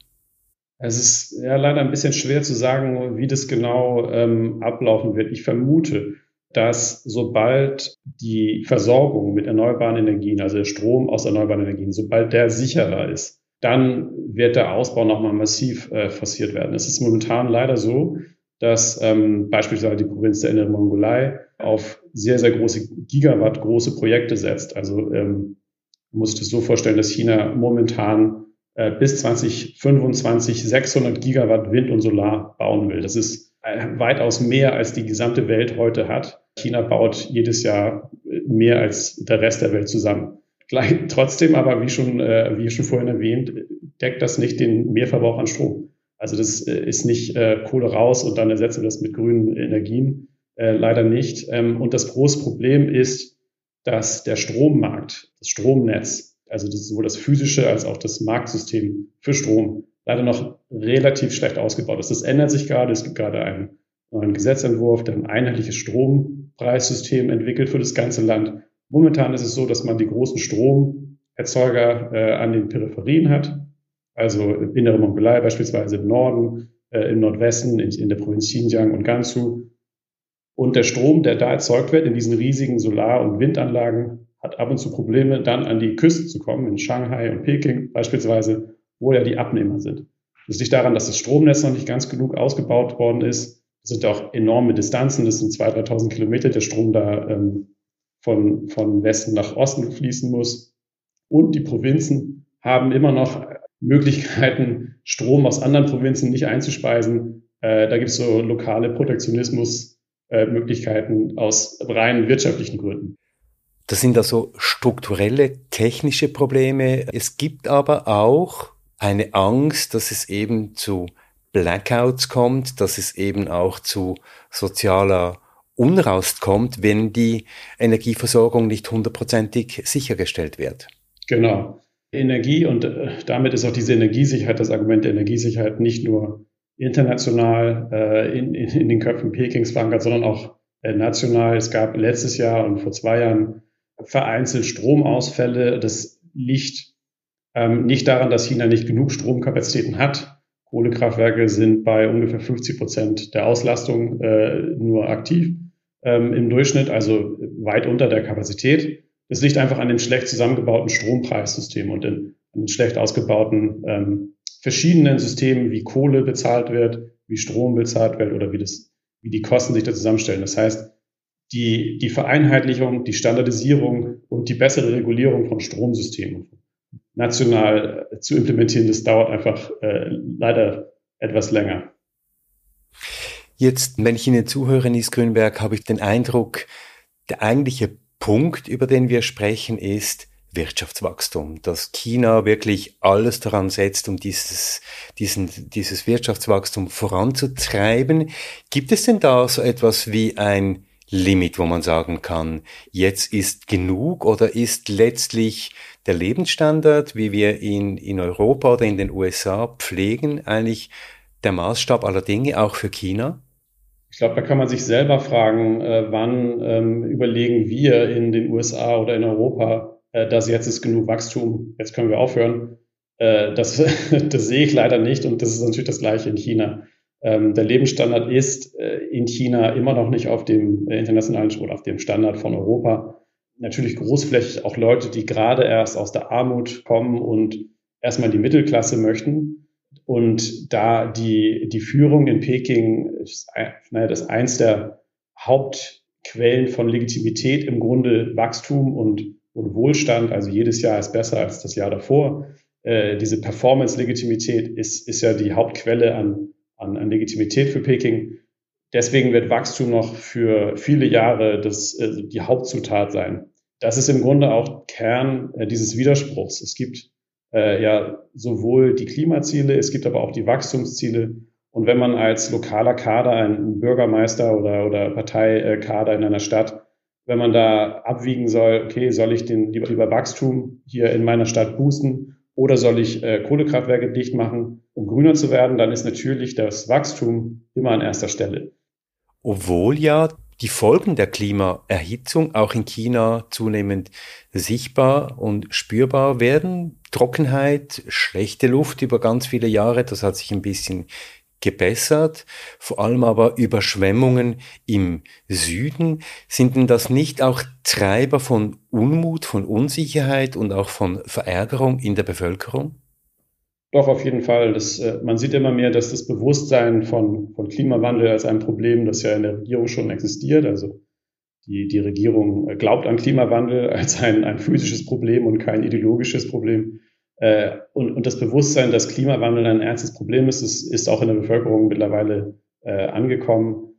Es ist ja leider ein bisschen schwer zu sagen, wie das genau ähm, ablaufen wird. Ich vermute, dass sobald die Versorgung mit erneuerbaren Energien, also der Strom aus erneuerbaren Energien, sobald der sicherer ist, dann wird der Ausbau nochmal massiv äh, forciert werden. Es ist momentan leider so, dass ähm, beispielsweise die Provinz der Inneren Mongolei auf sehr, sehr große Gigawatt große Projekte setzt. Also ähm, man muss das so vorstellen, dass China momentan äh, bis 2025 600 Gigawatt Wind und Solar bauen will. Das ist weitaus mehr als die gesamte Welt heute hat. China baut jedes Jahr mehr als der Rest der Welt zusammen. Gleich, trotzdem aber, wie schon, äh, wie schon vorhin erwähnt, deckt das nicht den Mehrverbrauch an Strom. Also das äh, ist nicht äh, Kohle raus und dann ersetzen wir das mit grünen Energien. Äh, leider nicht. Ähm, und das große Problem ist, dass der Strommarkt, das Stromnetz, also das, sowohl das physische als auch das Marktsystem für Strom leider noch relativ schlecht ausgebaut ist. Das ändert sich gerade. Es gibt gerade einen neuen Gesetzentwurf, der ein einheitliches Strompreissystem entwickelt für das ganze Land. Momentan ist es so, dass man die großen Stromerzeuger äh, an den Peripherien hat, also im inneren Mongolei beispielsweise im Norden, äh, im Nordwesten, in, in der Provinz Xinjiang und Gansu. Und der Strom, der da erzeugt wird in diesen riesigen Solar- und Windanlagen, hat ab und zu Probleme, dann an die Küste zu kommen, in Shanghai und Peking beispielsweise, wo ja die Abnehmer sind. Das liegt daran, dass das Stromnetz noch nicht ganz genug ausgebaut worden ist. Das sind auch enorme Distanzen, das sind 2.000, 3.000 Kilometer, der Strom da ähm, von, von Westen nach Osten fließen muss. Und die Provinzen haben immer noch Möglichkeiten, Strom aus anderen Provinzen nicht einzuspeisen. Äh, da gibt es so lokale Protektionismus-Möglichkeiten äh, aus rein wirtschaftlichen Gründen. Das sind also strukturelle, technische Probleme. Es gibt aber auch eine Angst, dass es eben zu Blackouts kommt, dass es eben auch zu sozialer Unrast kommt, wenn die Energieversorgung nicht hundertprozentig sichergestellt wird. Genau. Energie und äh, damit ist auch diese Energiesicherheit, das Argument der Energiesicherheit nicht nur international äh, in, in, in, den Köpfen Pekings verankert, sondern auch äh, national. Es gab letztes Jahr und vor zwei Jahren vereinzelt Stromausfälle. Das liegt ähm, nicht daran, dass China nicht genug Stromkapazitäten hat. Kohlekraftwerke sind bei ungefähr 50 Prozent der Auslastung äh, nur aktiv ähm, im Durchschnitt, also weit unter der Kapazität. Das liegt einfach an dem schlecht zusammengebauten Strompreissystem und an den schlecht ausgebauten ähm, verschiedenen Systemen, wie Kohle bezahlt wird, wie Strom bezahlt wird oder wie, das, wie die Kosten sich da zusammenstellen. Das heißt, die, die Vereinheitlichung, die Standardisierung und die bessere Regulierung von Stromsystemen national äh, zu implementieren, das dauert einfach äh, leider etwas länger. Jetzt, wenn ich Ihnen zuhöre, Nies Grünberg, habe ich den Eindruck, der eigentliche Punkt, über den wir sprechen, ist Wirtschaftswachstum, dass China wirklich alles daran setzt, um dieses, diesen, dieses Wirtschaftswachstum voranzutreiben. Gibt es denn da so etwas wie ein Limit, wo man sagen kann, jetzt ist genug oder ist letztlich der Lebensstandard, wie wir ihn in Europa oder in den USA pflegen, eigentlich der Maßstab aller Dinge, auch für China? Ich glaube, da kann man sich selber fragen, äh, wann ähm, überlegen wir in den USA oder in Europa, äh, dass jetzt ist genug Wachstum, jetzt können wir aufhören. Äh, das, das sehe ich leider nicht und das ist natürlich das gleiche in China. Ähm, der Lebensstandard ist äh, in China immer noch nicht auf dem äh, internationalen oder auf dem Standard von Europa. Natürlich großflächig auch Leute, die gerade erst aus der Armut kommen und erstmal die Mittelklasse möchten. Und da die, die Führung in Peking, ist, naja, das ist eins der Hauptquellen von Legitimität im Grunde Wachstum und, und Wohlstand. Also jedes Jahr ist besser als das Jahr davor. Äh, diese Performance-Legitimität ist, ist ja die Hauptquelle an, an, an Legitimität für Peking. Deswegen wird Wachstum noch für viele Jahre das, äh, die Hauptzutat sein. Das ist im Grunde auch Kern äh, dieses Widerspruchs. Es gibt äh, ja sowohl die Klimaziele, es gibt aber auch die Wachstumsziele. Und wenn man als lokaler Kader, ein Bürgermeister oder, oder Parteikader in einer Stadt, wenn man da abwiegen soll, okay, soll ich den lieber, lieber Wachstum hier in meiner Stadt boosten oder soll ich äh, Kohlekraftwerke dicht machen, um grüner zu werden, dann ist natürlich das Wachstum immer an erster Stelle. Obwohl ja die Folgen der Klimaerhitzung auch in China zunehmend sichtbar und spürbar werden. Trockenheit, schlechte Luft über ganz viele Jahre, das hat sich ein bisschen gebessert, vor allem aber Überschwemmungen im Süden. Sind denn das nicht auch Treiber von Unmut, von Unsicherheit und auch von Verärgerung in der Bevölkerung? Doch, auf jeden Fall. Das, äh, man sieht immer mehr, dass das Bewusstsein von, von Klimawandel als ein Problem, das ja in der Regierung schon existiert, also die, die Regierung glaubt an Klimawandel als ein, ein physisches Problem und kein ideologisches Problem. Äh, und, und das Bewusstsein, dass Klimawandel ein ernstes Problem ist, ist, ist auch in der Bevölkerung mittlerweile äh, angekommen.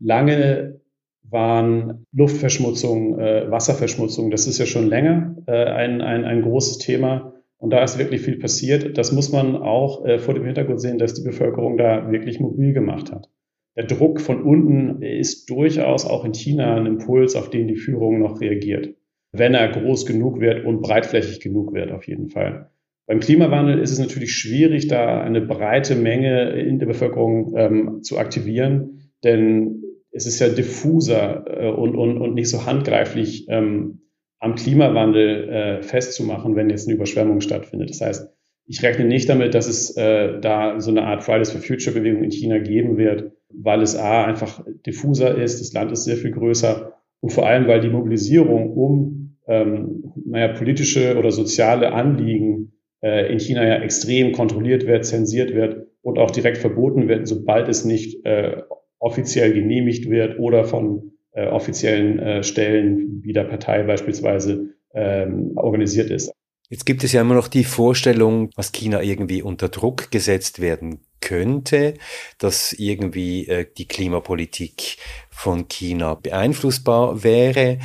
Lange waren Luftverschmutzung, äh, Wasserverschmutzung, das ist ja schon länger äh, ein, ein, ein großes Thema. Und da ist wirklich viel passiert. Das muss man auch äh, vor dem Hintergrund sehen, dass die Bevölkerung da wirklich mobil gemacht hat. Der Druck von unten ist durchaus auch in China ein Impuls, auf den die Führung noch reagiert. Wenn er groß genug wird und breitflächig genug wird, auf jeden Fall. Beim Klimawandel ist es natürlich schwierig, da eine breite Menge in der Bevölkerung ähm, zu aktivieren, denn es ist ja diffuser äh, und, und, und nicht so handgreiflich ähm, am Klimawandel äh, festzumachen, wenn jetzt eine Überschwemmung stattfindet. Das heißt, ich rechne nicht damit, dass es äh, da so eine Art Fridays for Future Bewegung in China geben wird, weil es A einfach diffuser ist, das Land ist sehr viel größer und vor allem, weil die Mobilisierung um ähm, naja, politische oder soziale Anliegen äh, in China ja extrem kontrolliert wird, zensiert wird und auch direkt verboten wird, sobald es nicht äh, offiziell genehmigt wird oder von äh, offiziellen äh, Stellen wie der Partei beispielsweise ähm, organisiert ist. Jetzt gibt es ja immer noch die Vorstellung, dass China irgendwie unter Druck gesetzt werden könnte, dass irgendwie äh, die Klimapolitik von China beeinflussbar wäre.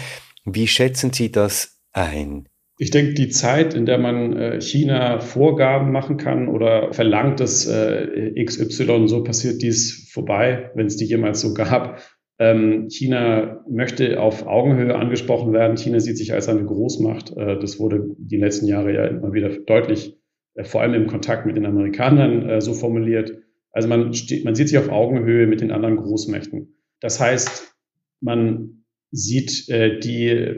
Wie schätzen Sie das ein? Ich denke, die Zeit, in der man äh, China Vorgaben machen kann oder verlangt, dass äh, XY so passiert, dies vorbei, wenn es die jemals so gab. Ähm, China möchte auf Augenhöhe angesprochen werden. China sieht sich als eine Großmacht. Äh, das wurde die letzten Jahre ja immer wieder deutlich, vor allem im Kontakt mit den Amerikanern so formuliert. Also man, steht, man sieht sich auf Augenhöhe mit den anderen Großmächten. Das heißt, man sieht äh, die,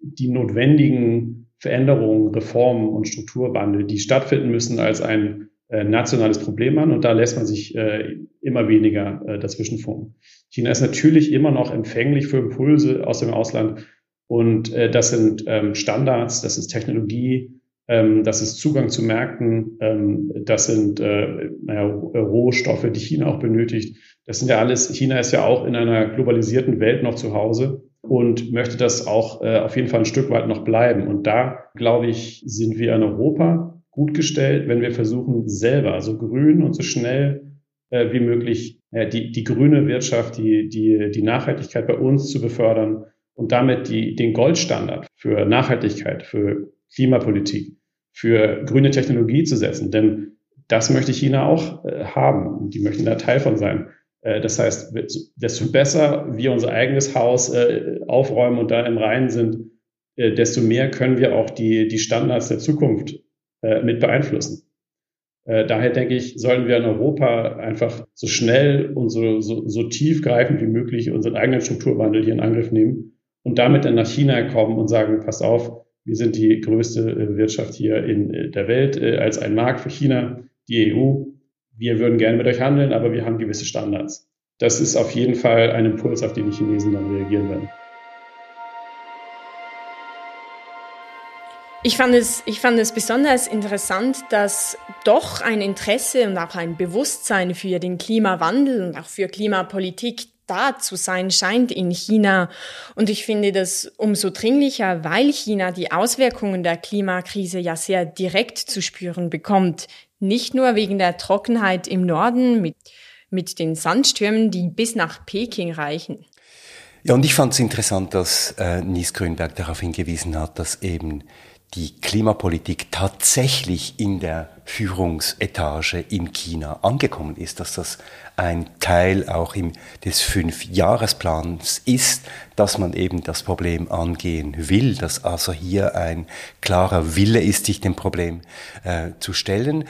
die notwendigen Veränderungen, Reformen und Strukturwandel, die stattfinden müssen, als ein äh, nationales Problem an und da lässt man sich äh, immer weniger äh, dazwischen funken. China ist natürlich immer noch empfänglich für Impulse aus dem Ausland und äh, das sind ähm, Standards, das ist Technologie, ähm, das ist Zugang zu Märkten, ähm, das sind äh, naja, Rohstoffe, die China auch benötigt. Das sind ja alles, China ist ja auch in einer globalisierten Welt noch zu Hause und möchte das auch äh, auf jeden Fall ein Stück weit noch bleiben. Und da, glaube ich, sind wir in Europa gut gestellt, wenn wir versuchen, selber so grün und so schnell äh, wie möglich äh, die, die grüne Wirtschaft, die, die, die Nachhaltigkeit bei uns zu befördern und damit die, den Goldstandard für Nachhaltigkeit, für Klimapolitik, für grüne Technologie zu setzen. Denn das möchte China auch äh, haben. Die möchten da Teil von sein. Äh, das heißt, desto besser wir unser eigenes Haus äh, aufräumen und da im Reinen sind, äh, desto mehr können wir auch die, die Standards der Zukunft äh, mit beeinflussen. Äh, daher denke ich, sollen wir in Europa einfach so schnell und so, so, so tiefgreifend wie möglich unseren eigenen Strukturwandel hier in Angriff nehmen und damit dann nach China kommen und sagen, passt auf, wir sind die größte äh, Wirtschaft hier in äh, der Welt als ein Markt für China, die EU. Wir würden gerne mit euch handeln, aber wir haben gewisse Standards. Das ist auf jeden Fall ein Impuls, auf den die Chinesen dann reagieren werden. Ich fand, es, ich fand es besonders interessant, dass doch ein Interesse und auch ein Bewusstsein für den Klimawandel und auch für Klimapolitik da zu sein scheint in China. Und ich finde das umso dringlicher, weil China die Auswirkungen der Klimakrise ja sehr direkt zu spüren bekommt. Nicht nur wegen der Trockenheit im Norden mit, mit den Sandstürmen, die bis nach Peking reichen. Ja, und ich fand es interessant, dass äh, Nies Grünberg darauf hingewiesen hat, dass eben die Klimapolitik tatsächlich in der Führungsetage in China angekommen ist, dass das ein Teil auch im, des Fünfjahresplans ist, dass man eben das Problem angehen will, dass also hier ein klarer Wille ist, sich dem Problem äh, zu stellen.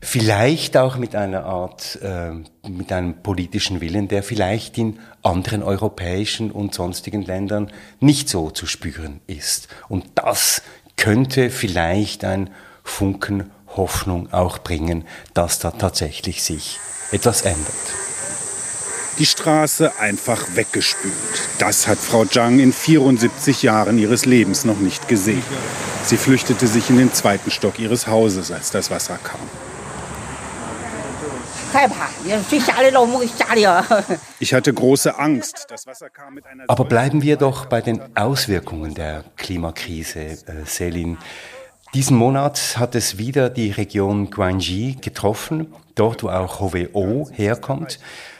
Vielleicht auch mit einer Art, äh, mit einem politischen Willen, der vielleicht in anderen europäischen und sonstigen Ländern nicht so zu spüren ist. Und das könnte vielleicht ein Funken Hoffnung auch bringen, dass da tatsächlich sich etwas ändert. Die Straße einfach weggespült. Das hat Frau Zhang in 74 Jahren ihres Lebens noch nicht gesehen. Sie flüchtete sich in den zweiten Stock ihres Hauses, als das Wasser kam. Ich hatte große Angst. Aber bleiben wir doch bei den Auswirkungen der Klimakrise, äh, Selin. Diesen Monat hat es wieder die Region Guangxi getroffen, dort wo auch HWO herkommt.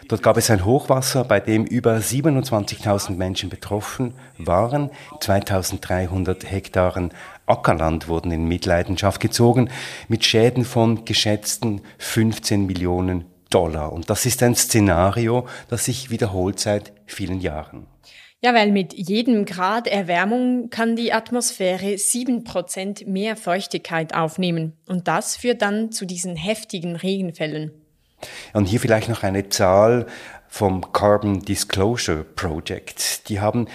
Dort gab es ein Hochwasser, bei dem über 27.000 Menschen betroffen waren. 2.300 Hektaren Ackerland wurden in Mitleidenschaft gezogen mit Schäden von geschätzten 15 Millionen Dollar. Und das ist ein Szenario, das sich wiederholt seit vielen Jahren. Ja, weil mit jedem Grad Erwärmung kann die Atmosphäre sieben Prozent mehr Feuchtigkeit aufnehmen. Und das führt dann zu diesen heftigen Regenfällen. Und hier vielleicht noch eine Zahl vom Carbon Disclosure Project. Die haben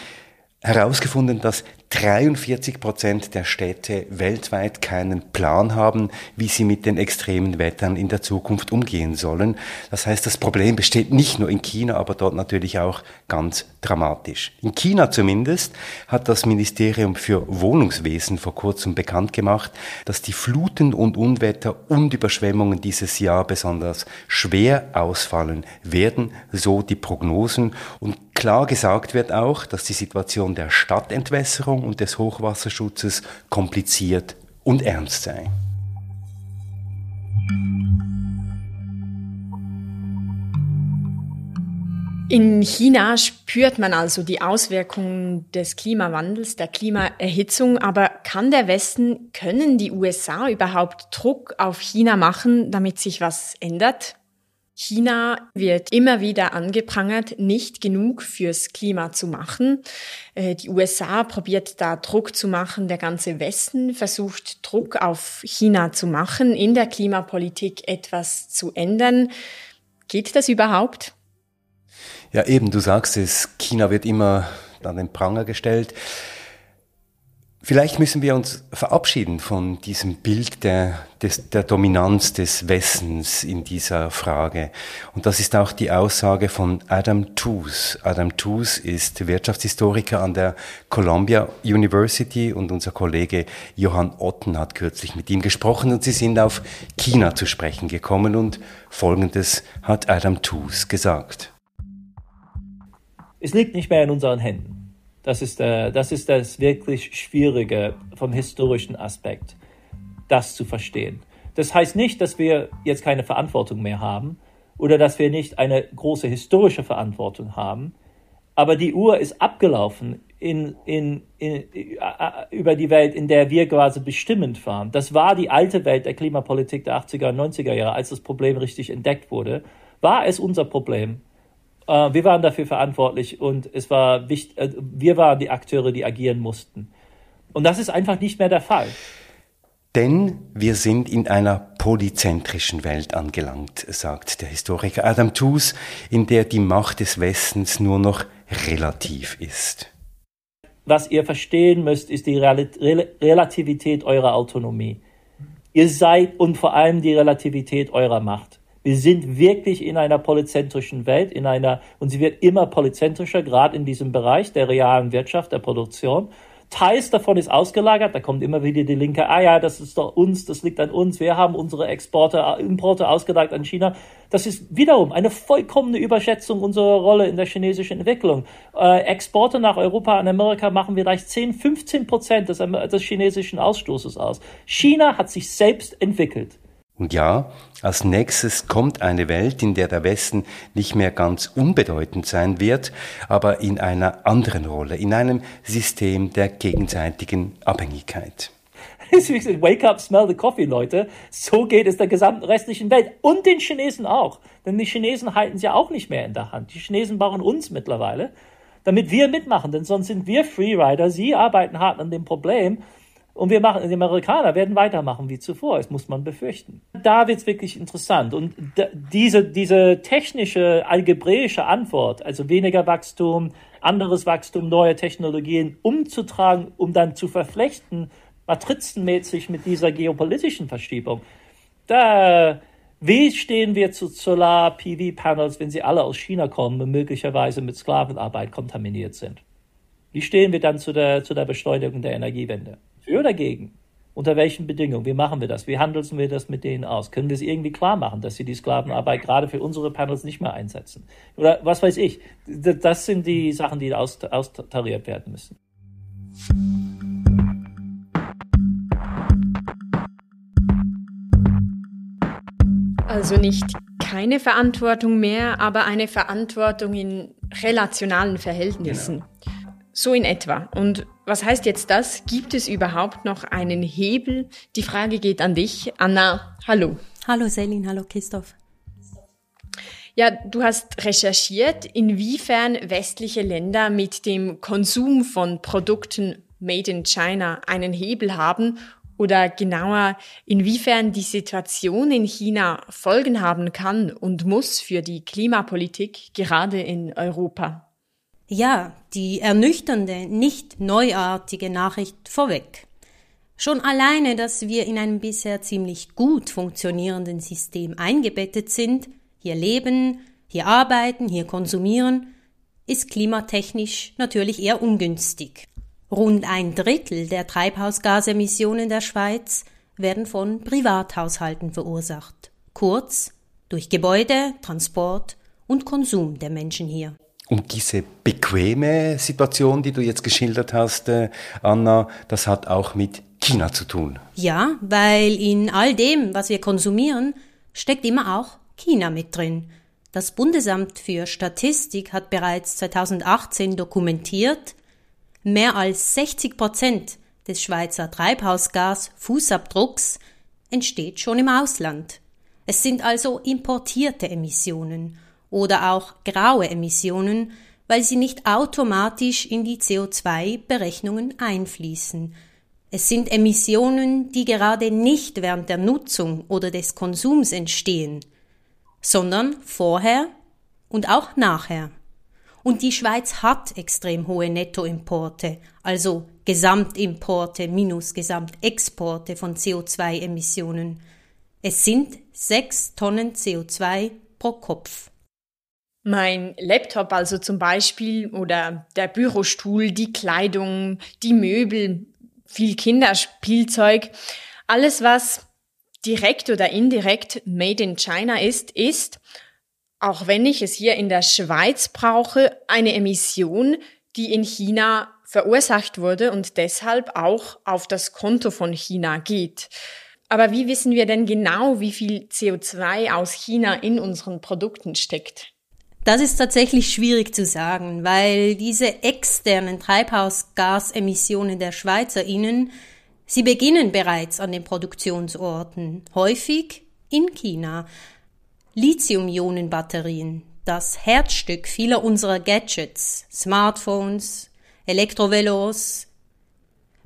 herausgefunden, dass 43 Prozent der Städte weltweit keinen Plan haben, wie sie mit den extremen Wettern in der Zukunft umgehen sollen. Das heißt, das Problem besteht nicht nur in China, aber dort natürlich auch ganz dramatisch. In China zumindest hat das Ministerium für Wohnungswesen vor kurzem bekannt gemacht, dass die Fluten und Unwetter und Überschwemmungen dieses Jahr besonders schwer ausfallen werden, so die Prognosen. Und klar gesagt wird auch, dass die Situation der Stadtentwässerung und des Hochwasserschutzes kompliziert und ernst sei. In China spürt man also die Auswirkungen des Klimawandels, der Klimaerhitzung, aber kann der Westen, können die USA überhaupt Druck auf China machen, damit sich was ändert? China wird immer wieder angeprangert, nicht genug fürs Klima zu machen. Äh, die USA probiert da Druck zu machen. Der ganze Westen versucht Druck auf China zu machen, in der Klimapolitik etwas zu ändern. Geht das überhaupt? Ja, eben, du sagst es, China wird immer an den Pranger gestellt. Vielleicht müssen wir uns verabschieden von diesem Bild der, des, der Dominanz des Westens in dieser Frage. Und das ist auch die Aussage von Adam Tooze. Adam Tooze ist Wirtschaftshistoriker an der Columbia University und unser Kollege Johann Otten hat kürzlich mit ihm gesprochen und sie sind auf China zu sprechen gekommen und Folgendes hat Adam Tooze gesagt. Es liegt nicht mehr in unseren Händen. Das ist, äh, das ist das wirklich Schwierige vom historischen Aspekt, das zu verstehen. Das heißt nicht, dass wir jetzt keine Verantwortung mehr haben oder dass wir nicht eine große historische Verantwortung haben. Aber die Uhr ist abgelaufen in, in, in, äh, über die Welt, in der wir quasi bestimmend waren. Das war die alte Welt der Klimapolitik der 80er und 90er Jahre, als das Problem richtig entdeckt wurde. War es unser Problem? Äh, wir waren dafür verantwortlich und es war wichtig, äh, wir waren die Akteure, die agieren mussten. Und das ist einfach nicht mehr der Fall. Denn wir sind in einer polyzentrischen Welt angelangt, sagt der Historiker Adam Tooze, in der die Macht des Westens nur noch relativ ist. Was ihr verstehen müsst, ist die Relativität eurer Autonomie. Ihr seid und vor allem die Relativität eurer Macht. Wir sind wirklich in einer polyzentrischen Welt, in einer, und sie wird immer polyzentrischer, gerade in diesem Bereich der realen Wirtschaft, der Produktion. Teils davon ist ausgelagert, da kommt immer wieder die Linke, ah ja, das ist doch uns, das liegt an uns, wir haben unsere Exporte, Importe ausgelagert an China. Das ist wiederum eine vollkommene Überschätzung unserer Rolle in der chinesischen Entwicklung. Äh, Exporte nach Europa und Amerika machen vielleicht 10, 15 Prozent des, des chinesischen Ausstoßes aus. China hat sich selbst entwickelt. Und ja, als nächstes kommt eine Welt, in der der Westen nicht mehr ganz unbedeutend sein wird, aber in einer anderen Rolle, in einem System der gegenseitigen Abhängigkeit. Wake up, smell the coffee, Leute. So geht es der gesamten restlichen Welt und den Chinesen auch. Denn die Chinesen halten sie ja auch nicht mehr in der Hand. Die Chinesen brauchen uns mittlerweile, damit wir mitmachen, denn sonst sind wir Freerider. Sie arbeiten hart an dem Problem und wir machen, die Amerikaner werden weitermachen wie zuvor, das muss man befürchten. Da wird's wirklich interessant. Und diese, diese technische, algebräische Antwort, also weniger Wachstum, anderes Wachstum, neue Technologien umzutragen, um dann zu verflechten, matrizenmäßig mit dieser geopolitischen Verschiebung, da, wie stehen wir zu Solar-PV-Panels, wenn sie alle aus China kommen und möglicherweise mit Sklavenarbeit kontaminiert sind? Wie stehen wir dann zu der, zu der Beschleunigung der Energiewende? Für oder dagegen? Unter welchen Bedingungen? Wie machen wir das? Wie handeln wir das mit denen aus? Können wir es irgendwie klar machen, dass sie die Sklavenarbeit gerade für unsere Panels nicht mehr einsetzen? Oder was weiß ich? Das sind die Sachen, die austariert werden müssen. Also nicht keine Verantwortung mehr, aber eine Verantwortung in relationalen Verhältnissen. Genau. So in etwa. Und was heißt jetzt das? Gibt es überhaupt noch einen Hebel? Die Frage geht an dich. Anna, hallo. Hallo Selin, hallo Christoph. Ja, du hast recherchiert, inwiefern westliche Länder mit dem Konsum von Produkten made in China einen Hebel haben oder genauer, inwiefern die Situation in China Folgen haben kann und muss für die Klimapolitik gerade in Europa. Ja, die ernüchternde, nicht neuartige Nachricht vorweg. Schon alleine, dass wir in einem bisher ziemlich gut funktionierenden System eingebettet sind, hier leben, hier arbeiten, hier konsumieren, ist klimatechnisch natürlich eher ungünstig. Rund ein Drittel der Treibhausgasemissionen der Schweiz werden von Privathaushalten verursacht, kurz durch Gebäude, Transport und Konsum der Menschen hier. Und diese bequeme Situation, die du jetzt geschildert hast, äh, Anna, das hat auch mit China zu tun. Ja, weil in all dem, was wir konsumieren, steckt immer auch China mit drin. Das Bundesamt für Statistik hat bereits 2018 dokumentiert, mehr als 60 Prozent des Schweizer Treibhausgas-Fußabdrucks entsteht schon im Ausland. Es sind also importierte Emissionen oder auch graue Emissionen, weil sie nicht automatisch in die CO2-Berechnungen einfließen. Es sind Emissionen, die gerade nicht während der Nutzung oder des Konsums entstehen, sondern vorher und auch nachher. Und die Schweiz hat extrem hohe Nettoimporte, also Gesamtimporte minus Gesamtexporte von CO2-Emissionen. Es sind sechs Tonnen CO2 pro Kopf. Mein Laptop also zum Beispiel oder der Bürostuhl, die Kleidung, die Möbel, viel Kinderspielzeug, alles was direkt oder indirekt made in China ist, ist, auch wenn ich es hier in der Schweiz brauche, eine Emission, die in China verursacht wurde und deshalb auch auf das Konto von China geht. Aber wie wissen wir denn genau, wie viel CO2 aus China in unseren Produkten steckt? Das ist tatsächlich schwierig zu sagen, weil diese externen Treibhausgasemissionen der Schweizerinnen, sie beginnen bereits an den Produktionsorten, häufig in China. Lithium-Ionen-Batterien, das Herzstück vieler unserer Gadgets, Smartphones, Elektrovelos.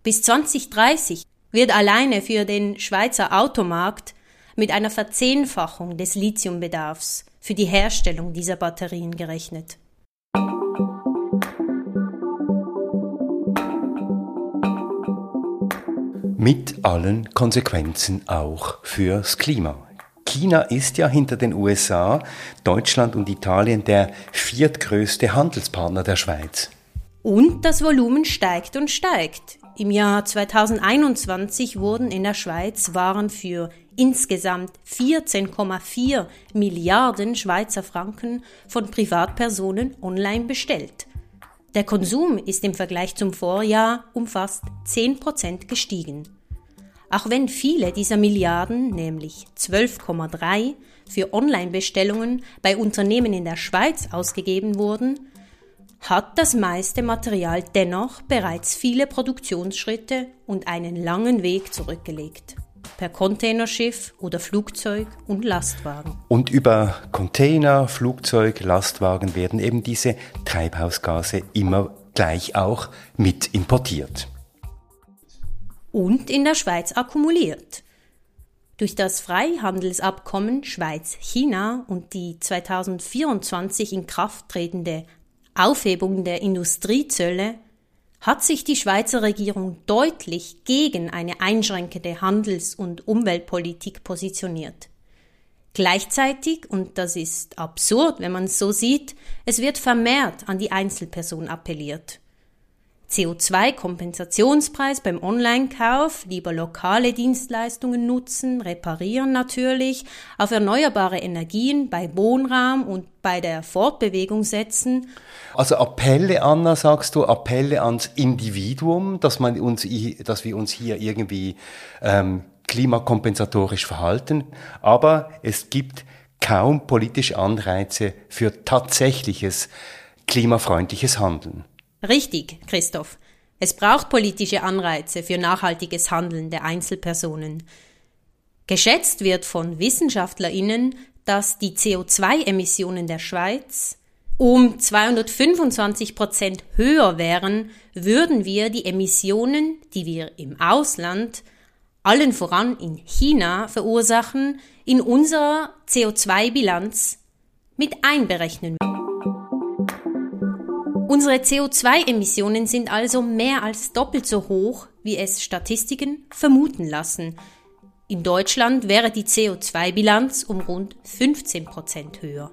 Bis 2030 wird alleine für den Schweizer Automarkt mit einer Verzehnfachung des Lithiumbedarfs für die Herstellung dieser Batterien gerechnet. Mit allen Konsequenzen auch fürs Klima. China ist ja hinter den USA, Deutschland und Italien der viertgrößte Handelspartner der Schweiz. Und das Volumen steigt und steigt. Im Jahr 2021 wurden in der Schweiz Waren für insgesamt 14,4 Milliarden Schweizer Franken von Privatpersonen online bestellt. Der Konsum ist im Vergleich zum Vorjahr um fast 10 Prozent gestiegen. Auch wenn viele dieser Milliarden, nämlich 12,3, für Online-Bestellungen bei Unternehmen in der Schweiz ausgegeben wurden, hat das meiste Material dennoch bereits viele Produktionsschritte und einen langen Weg zurückgelegt. Per Containerschiff oder Flugzeug und Lastwagen. Und über Container, Flugzeug, Lastwagen werden eben diese Treibhausgase immer gleich auch mit importiert und in der Schweiz akkumuliert. Durch das Freihandelsabkommen Schweiz-China und die 2024 in Kraft tretende Aufhebung der Industriezölle hat sich die Schweizer Regierung deutlich gegen eine einschränkende Handels- und Umweltpolitik positioniert. Gleichzeitig, und das ist absurd, wenn man es so sieht, es wird vermehrt an die Einzelperson appelliert. CO2-Kompensationspreis beim Online-Kauf, lieber lokale Dienstleistungen nutzen, reparieren natürlich, auf erneuerbare Energien bei Wohnraum und bei der Fortbewegung setzen. Also Appelle, Anna, sagst du, Appelle ans Individuum, dass, man uns, dass wir uns hier irgendwie ähm, klimakompensatorisch verhalten, aber es gibt kaum politische Anreize für tatsächliches klimafreundliches Handeln. Richtig, Christoph. Es braucht politische Anreize für nachhaltiges Handeln der Einzelpersonen. Geschätzt wird von Wissenschaftlerinnen, dass die CO2-Emissionen der Schweiz um 225 Prozent höher wären, würden wir die Emissionen, die wir im Ausland, allen voran in China verursachen, in unserer CO2-Bilanz mit einberechnen. Unsere CO2-Emissionen sind also mehr als doppelt so hoch, wie es Statistiken vermuten lassen. In Deutschland wäre die CO2-Bilanz um rund 15 Prozent höher.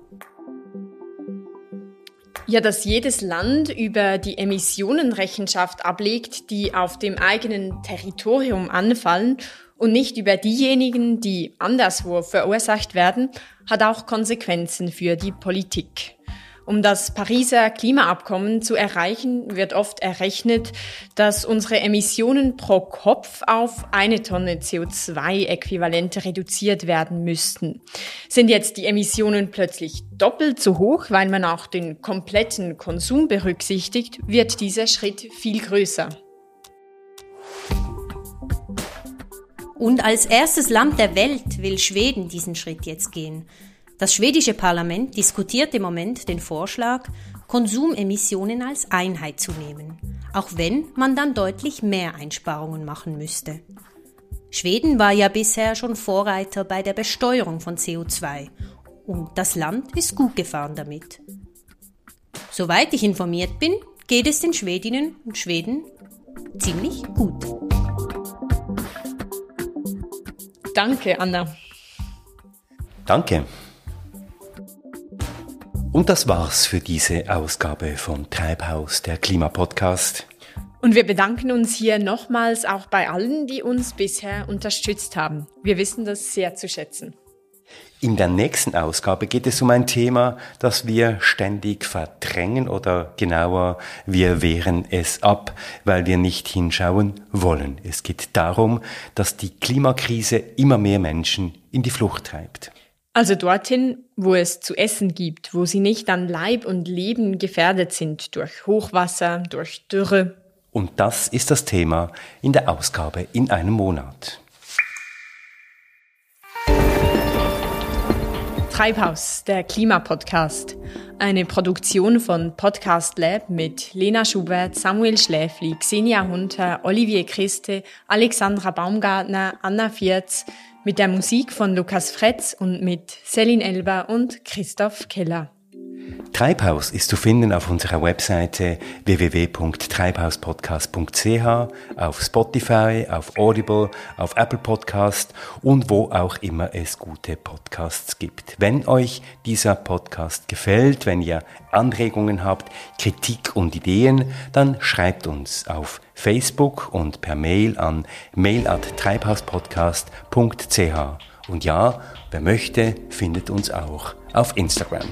Ja, dass jedes Land über die Emissionen Rechenschaft ablegt, die auf dem eigenen Territorium anfallen und nicht über diejenigen, die anderswo verursacht werden, hat auch Konsequenzen für die Politik. Um das Pariser Klimaabkommen zu erreichen, wird oft errechnet, dass unsere Emissionen pro Kopf auf eine Tonne CO2-Äquivalente reduziert werden müssten. Sind jetzt die Emissionen plötzlich doppelt so hoch, weil man auch den kompletten Konsum berücksichtigt, wird dieser Schritt viel größer. Und als erstes Land der Welt will Schweden diesen Schritt jetzt gehen. Das schwedische Parlament diskutiert im Moment den Vorschlag, Konsumemissionen als Einheit zu nehmen, auch wenn man dann deutlich mehr Einsparungen machen müsste. Schweden war ja bisher schon Vorreiter bei der Besteuerung von CO2 und das Land ist gut gefahren damit. Soweit ich informiert bin, geht es den Schwedinnen und Schweden ziemlich gut. Danke, Anna. Danke. Und das war's für diese Ausgabe von Treibhaus, der Klimapodcast. Und wir bedanken uns hier nochmals auch bei allen, die uns bisher unterstützt haben. Wir wissen das sehr zu schätzen. In der nächsten Ausgabe geht es um ein Thema, das wir ständig verdrängen oder genauer, wir wehren es ab, weil wir nicht hinschauen wollen. Es geht darum, dass die Klimakrise immer mehr Menschen in die Flucht treibt. Also dorthin, wo es zu essen gibt, wo sie nicht an Leib und Leben gefährdet sind durch Hochwasser, durch Dürre. Und das ist das Thema in der Ausgabe in einem Monat. Treibhaus, der Klimapodcast. Eine Produktion von Podcast Lab mit Lena Schubert, Samuel Schläfli, Xenia Hunter, Olivier Christe, Alexandra Baumgartner, Anna Vierz, mit der Musik von Lukas Fretz und mit Selin Elber und Christoph Keller. Treibhaus ist zu finden auf unserer Webseite www.treibhauspodcast.ch, auf Spotify, auf Audible, auf Apple Podcast und wo auch immer es gute Podcasts gibt. Wenn euch dieser Podcast gefällt, wenn ihr Anregungen habt, Kritik und Ideen, dann schreibt uns auf Facebook und per Mail an mail@treibhauspodcast.ch. Und ja, wer möchte, findet uns auch auf Instagram.